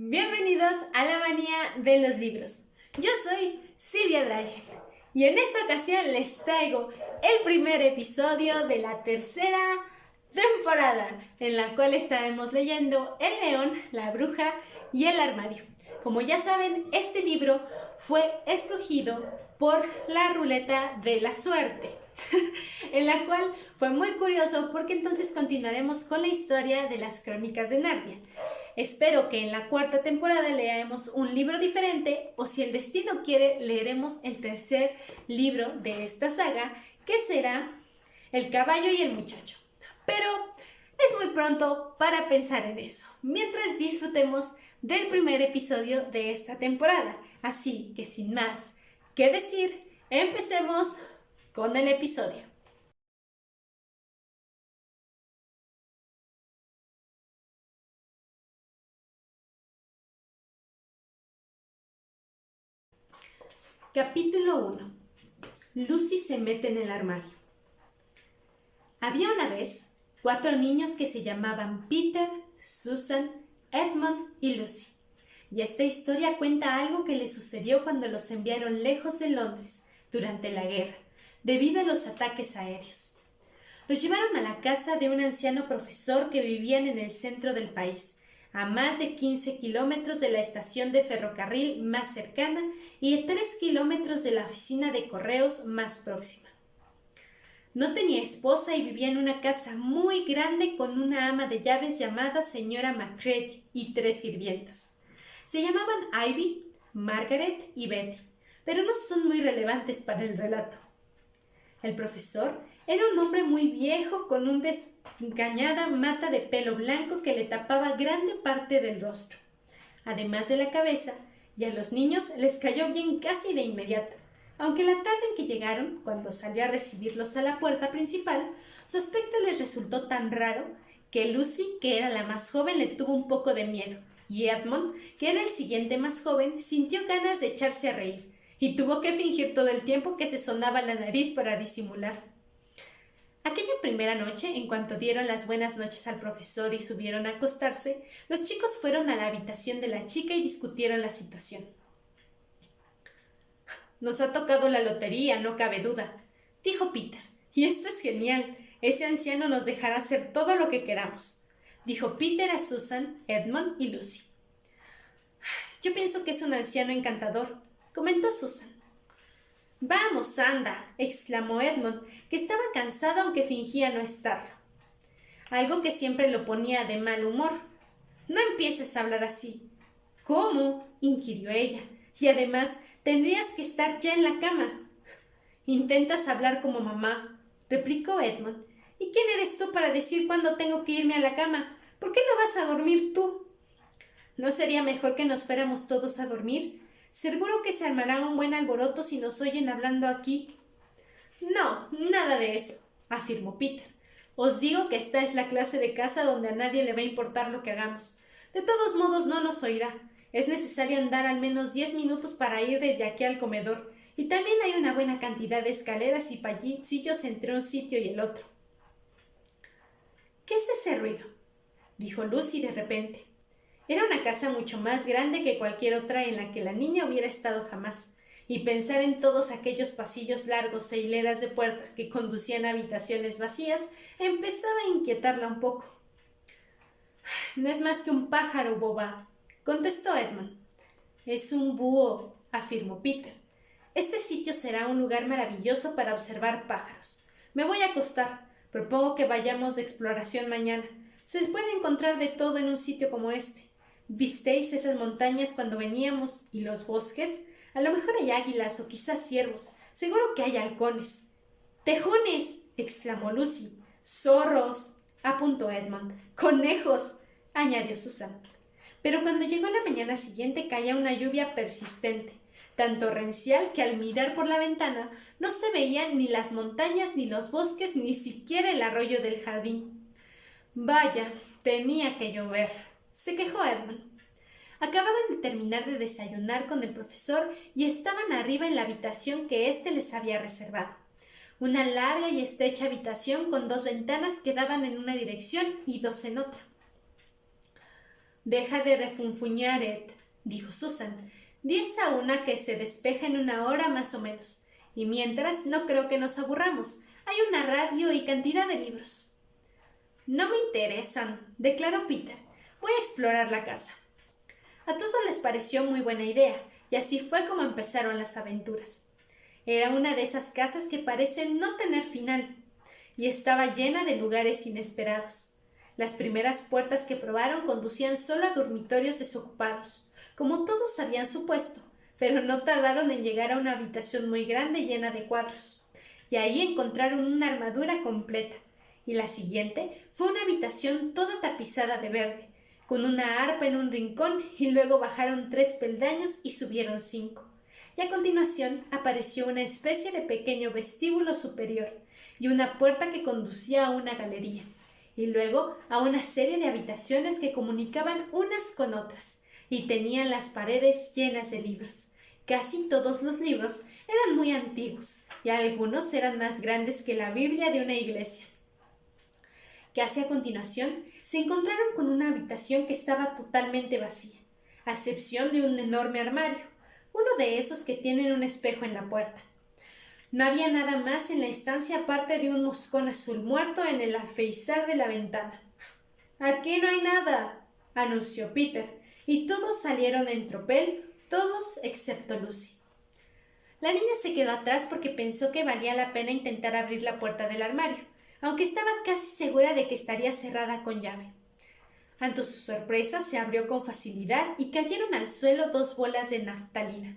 Bienvenidos a la manía de los libros. Yo soy Silvia Drayek y en esta ocasión les traigo el primer episodio de la tercera temporada en la cual estaremos leyendo El león, la bruja y el armario. Como ya saben, este libro fue escogido por la ruleta de la suerte, en la cual fue muy curioso porque entonces continuaremos con la historia de las crónicas de Narnia. Espero que en la cuarta temporada leamos un libro diferente o si el destino quiere leeremos el tercer libro de esta saga que será El caballo y el muchacho. Pero es muy pronto para pensar en eso, mientras disfrutemos del primer episodio de esta temporada. Así que sin más que decir, empecemos con el episodio. Capítulo 1. Lucy se mete en el armario. Había una vez cuatro niños que se llamaban Peter, Susan, Edmund y Lucy. Y esta historia cuenta algo que les sucedió cuando los enviaron lejos de Londres durante la guerra, debido a los ataques aéreos. Los llevaron a la casa de un anciano profesor que vivían en el centro del país, a más de 15 kilómetros de la estación de ferrocarril más cercana y a 3 kilómetros de la oficina de correos más próxima. No tenía esposa y vivía en una casa muy grande con una ama de llaves llamada señora Macready y tres sirvientas. Se llamaban Ivy, Margaret y Betty, pero no son muy relevantes para el relato. El profesor era un hombre muy viejo con un desgañada mata de pelo blanco que le tapaba grande parte del rostro, además de la cabeza, y a los niños les cayó bien casi de inmediato, aunque la tarde en que llegaron, cuando salió a recibirlos a la puerta principal, su aspecto les resultó tan raro que Lucy, que era la más joven, le tuvo un poco de miedo, y Edmund, que era el siguiente más joven, sintió ganas de echarse a reír, y tuvo que fingir todo el tiempo que se sonaba la nariz para disimular. Aquella primera noche, en cuanto dieron las buenas noches al profesor y subieron a acostarse, los chicos fueron a la habitación de la chica y discutieron la situación. Nos ha tocado la lotería, no cabe duda, dijo Peter. Y esto es genial. Ese anciano nos dejará hacer todo lo que queramos, dijo Peter a Susan, Edmund y Lucy. Yo pienso que es un anciano encantador, comentó Susan. Vamos, anda, exclamó Edmund, que estaba cansado aunque fingía no estarlo. Algo que siempre lo ponía de mal humor. No empieces a hablar así. ¿Cómo? inquirió ella. Y además, tendrías que estar ya en la cama. Intentas hablar como mamá, replicó Edmund. ¿Y quién eres tú para decir cuándo tengo que irme a la cama? ¿Por qué no vas a dormir tú? ¿No sería mejor que nos fuéramos todos a dormir? Seguro que se armará un buen alboroto si nos oyen hablando aquí. No, nada de eso, afirmó Peter. Os digo que esta es la clase de casa donde a nadie le va a importar lo que hagamos. De todos modos no nos oirá. Es necesario andar al menos diez minutos para ir desde aquí al comedor, y también hay una buena cantidad de escaleras y pasillos entre un sitio y el otro. ¿Qué es ese ruido? dijo Lucy de repente. Era una casa mucho más grande que cualquier otra en la que la niña hubiera estado jamás, y pensar en todos aquellos pasillos largos e hileras de puertas que conducían a habitaciones vacías empezaba a inquietarla un poco. No es más que un pájaro, boba, contestó Edmund. Es un búho, afirmó Peter. Este sitio será un lugar maravilloso para observar pájaros. Me voy a acostar. Propongo que vayamos de exploración mañana. Se puede encontrar de todo en un sitio como este. ¿Visteis esas montañas cuando veníamos y los bosques? A lo mejor hay águilas o quizás ciervos. Seguro que hay halcones. ¡Tejones! exclamó Lucy. ¡Zorros! apuntó Edmund. ¡Conejos! añadió Susan. Pero cuando llegó la mañana siguiente caía una lluvia persistente, tan torrencial que al mirar por la ventana no se veían ni las montañas, ni los bosques, ni siquiera el arroyo del jardín. Vaya, tenía que llover se quejó Edmund. Acababan de terminar de desayunar con el profesor y estaban arriba en la habitación que éste les había reservado. Una larga y estrecha habitación con dos ventanas que daban en una dirección y dos en otra. Deja de refunfuñar, Ed, dijo Susan. Diez a una que se despeja en una hora más o menos. Y mientras, no creo que nos aburramos. Hay una radio y cantidad de libros. No me interesan, declaró Peter. Voy a explorar la casa. A todos les pareció muy buena idea, y así fue como empezaron las aventuras. Era una de esas casas que parecen no tener final, y estaba llena de lugares inesperados. Las primeras puertas que probaron conducían solo a dormitorios desocupados, como todos habían supuesto, pero no tardaron en llegar a una habitación muy grande llena de cuadros, y ahí encontraron una armadura completa, y la siguiente fue una habitación toda tapizada de verde, con una arpa en un rincón, y luego bajaron tres peldaños y subieron cinco. Y a continuación apareció una especie de pequeño vestíbulo superior, y una puerta que conducía a una galería, y luego a una serie de habitaciones que comunicaban unas con otras, y tenían las paredes llenas de libros. Casi todos los libros eran muy antiguos, y algunos eran más grandes que la Biblia de una iglesia. Casi a continuación se encontraron con una habitación que estaba totalmente vacía, a excepción de un enorme armario, uno de esos que tienen un espejo en la puerta. No había nada más en la estancia aparte de un moscón azul muerto en el alfeizar de la ventana. Aquí no hay nada, anunció Peter, y todos salieron en tropel, todos excepto Lucy. La niña se quedó atrás porque pensó que valía la pena intentar abrir la puerta del armario, aunque estaba casi segura de que estaría cerrada con llave. Ante su sorpresa se abrió con facilidad y cayeron al suelo dos bolas de naftalina.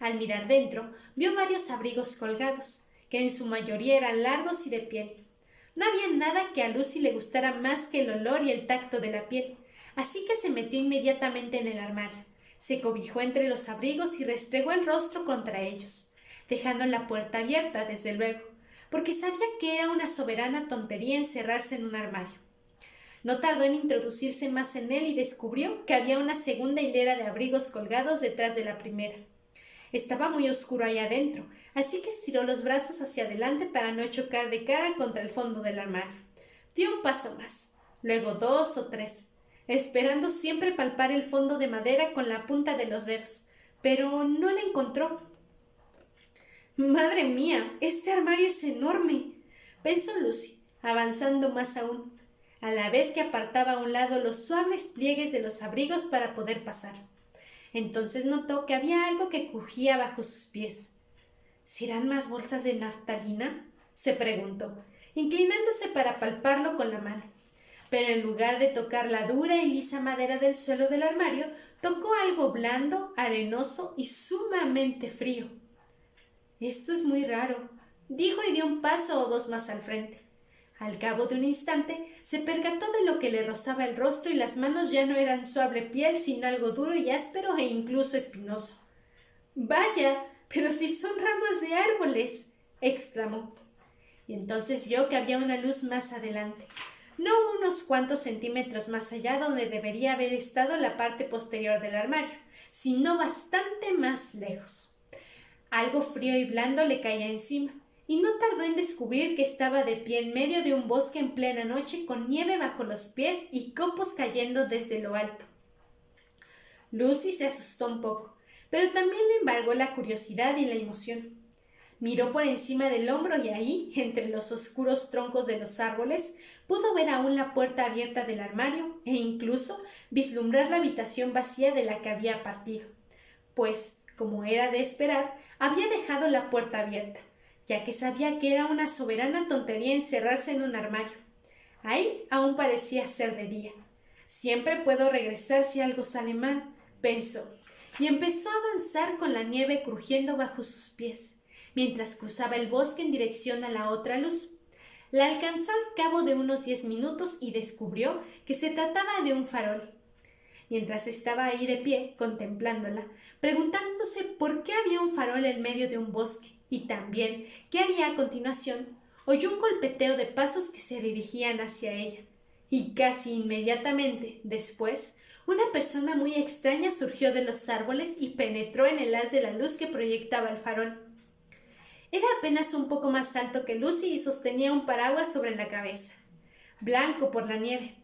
Al mirar dentro, vio varios abrigos colgados, que en su mayoría eran largos y de piel. No había nada que a Lucy le gustara más que el olor y el tacto de la piel, así que se metió inmediatamente en el armario. Se cobijó entre los abrigos y restregó el rostro contra ellos, dejando la puerta abierta, desde luego porque sabía que era una soberana tontería encerrarse en un armario. No tardó en introducirse más en él y descubrió que había una segunda hilera de abrigos colgados detrás de la primera. Estaba muy oscuro ahí adentro, así que estiró los brazos hacia adelante para no chocar de cara contra el fondo del armario. Dio un paso más, luego dos o tres, esperando siempre palpar el fondo de madera con la punta de los dedos, pero no le encontró. Madre mía, este armario es enorme, pensó Lucy, avanzando más aún, a la vez que apartaba a un lado los suaves pliegues de los abrigos para poder pasar. Entonces notó que había algo que crujía bajo sus pies. ¿Serán más bolsas de naftalina? se preguntó, inclinándose para palparlo con la mano. Pero en lugar de tocar la dura y lisa madera del suelo del armario, tocó algo blando, arenoso y sumamente frío. Esto es muy raro, dijo y dio un paso o dos más al frente. Al cabo de un instante se percató de lo que le rozaba el rostro y las manos ya no eran suave piel, sino algo duro y áspero e incluso espinoso. Vaya, pero si son ramas de árboles, exclamó. Y entonces vio que había una luz más adelante, no unos cuantos centímetros más allá donde debería haber estado la parte posterior del armario, sino bastante más lejos. Algo frío y blando le caía encima, y no tardó en descubrir que estaba de pie en medio de un bosque en plena noche con nieve bajo los pies y copos cayendo desde lo alto. Lucy se asustó un poco, pero también le embargó la curiosidad y la emoción. Miró por encima del hombro y ahí, entre los oscuros troncos de los árboles, pudo ver aún la puerta abierta del armario e incluso vislumbrar la habitación vacía de la que había partido. Pues, como era de esperar, había dejado la puerta abierta, ya que sabía que era una soberana tontería encerrarse en un armario. Ahí aún parecía ser de día. Siempre puedo regresar si algo sale mal, pensó, y empezó a avanzar con la nieve crujiendo bajo sus pies, mientras cruzaba el bosque en dirección a la otra luz. La alcanzó al cabo de unos diez minutos y descubrió que se trataba de un farol. Mientras estaba ahí de pie, contemplándola, preguntándose por qué había un farol en medio de un bosque y también qué haría a continuación, oyó un golpeteo de pasos que se dirigían hacia ella. Y casi inmediatamente después, una persona muy extraña surgió de los árboles y penetró en el haz de la luz que proyectaba el farol. Era apenas un poco más alto que Lucy y sostenía un paraguas sobre la cabeza, blanco por la nieve.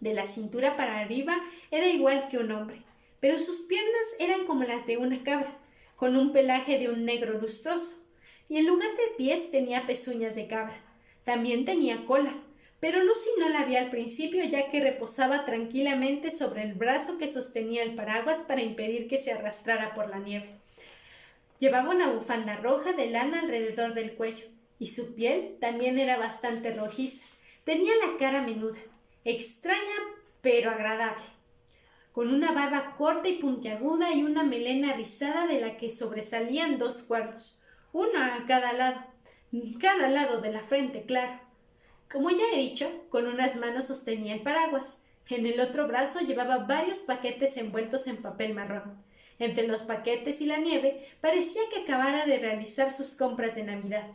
De la cintura para arriba era igual que un hombre, pero sus piernas eran como las de una cabra, con un pelaje de un negro lustroso, y en lugar de pies tenía pezuñas de cabra. También tenía cola, pero Lucy no la vio al principio ya que reposaba tranquilamente sobre el brazo que sostenía el paraguas para impedir que se arrastrara por la nieve. Llevaba una bufanda roja de lana alrededor del cuello, y su piel también era bastante rojiza. Tenía la cara menuda, extraña pero agradable, con una barba corta y puntiaguda y una melena rizada de la que sobresalían dos cuernos, uno a cada lado, cada lado de la frente, claro. Como ya he dicho, con unas manos sostenía el paraguas. En el otro brazo llevaba varios paquetes envueltos en papel marrón. Entre los paquetes y la nieve parecía que acabara de realizar sus compras de Navidad.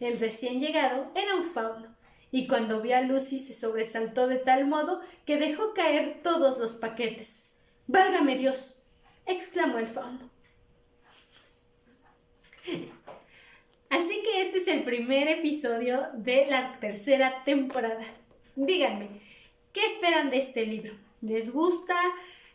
El recién llegado era un fauno, y cuando vio a Lucy se sobresaltó de tal modo que dejó caer todos los paquetes. ¡Válgame Dios! exclamó el fauno. Así que este es el primer episodio de la tercera temporada. Díganme, ¿qué esperan de este libro? ¿Les gusta?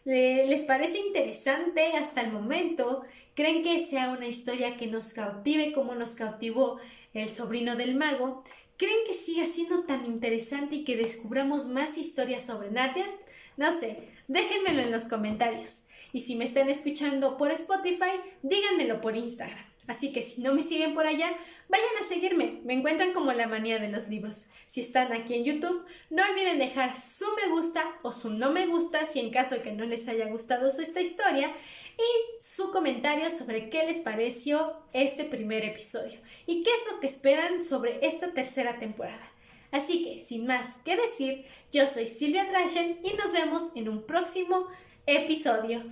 ¿Les parece interesante hasta el momento? ¿Creen que sea una historia que nos cautive como nos cautivó el sobrino del mago? ¿Creen que siga siendo tan interesante y que descubramos más historias sobre Narnia? No sé, déjenmelo en los comentarios. Y si me están escuchando por Spotify, díganmelo por Instagram. Así que si no me siguen por allá, vayan a seguirme. Me encuentran como la manía de los libros. Si están aquí en YouTube, no olviden dejar su me gusta o su no me gusta si en caso de que no les haya gustado esta historia y su comentario sobre qué les pareció este primer episodio y qué es lo que esperan sobre esta tercera temporada. Así que, sin más que decir, yo soy Silvia Drashen y nos vemos en un próximo episodio.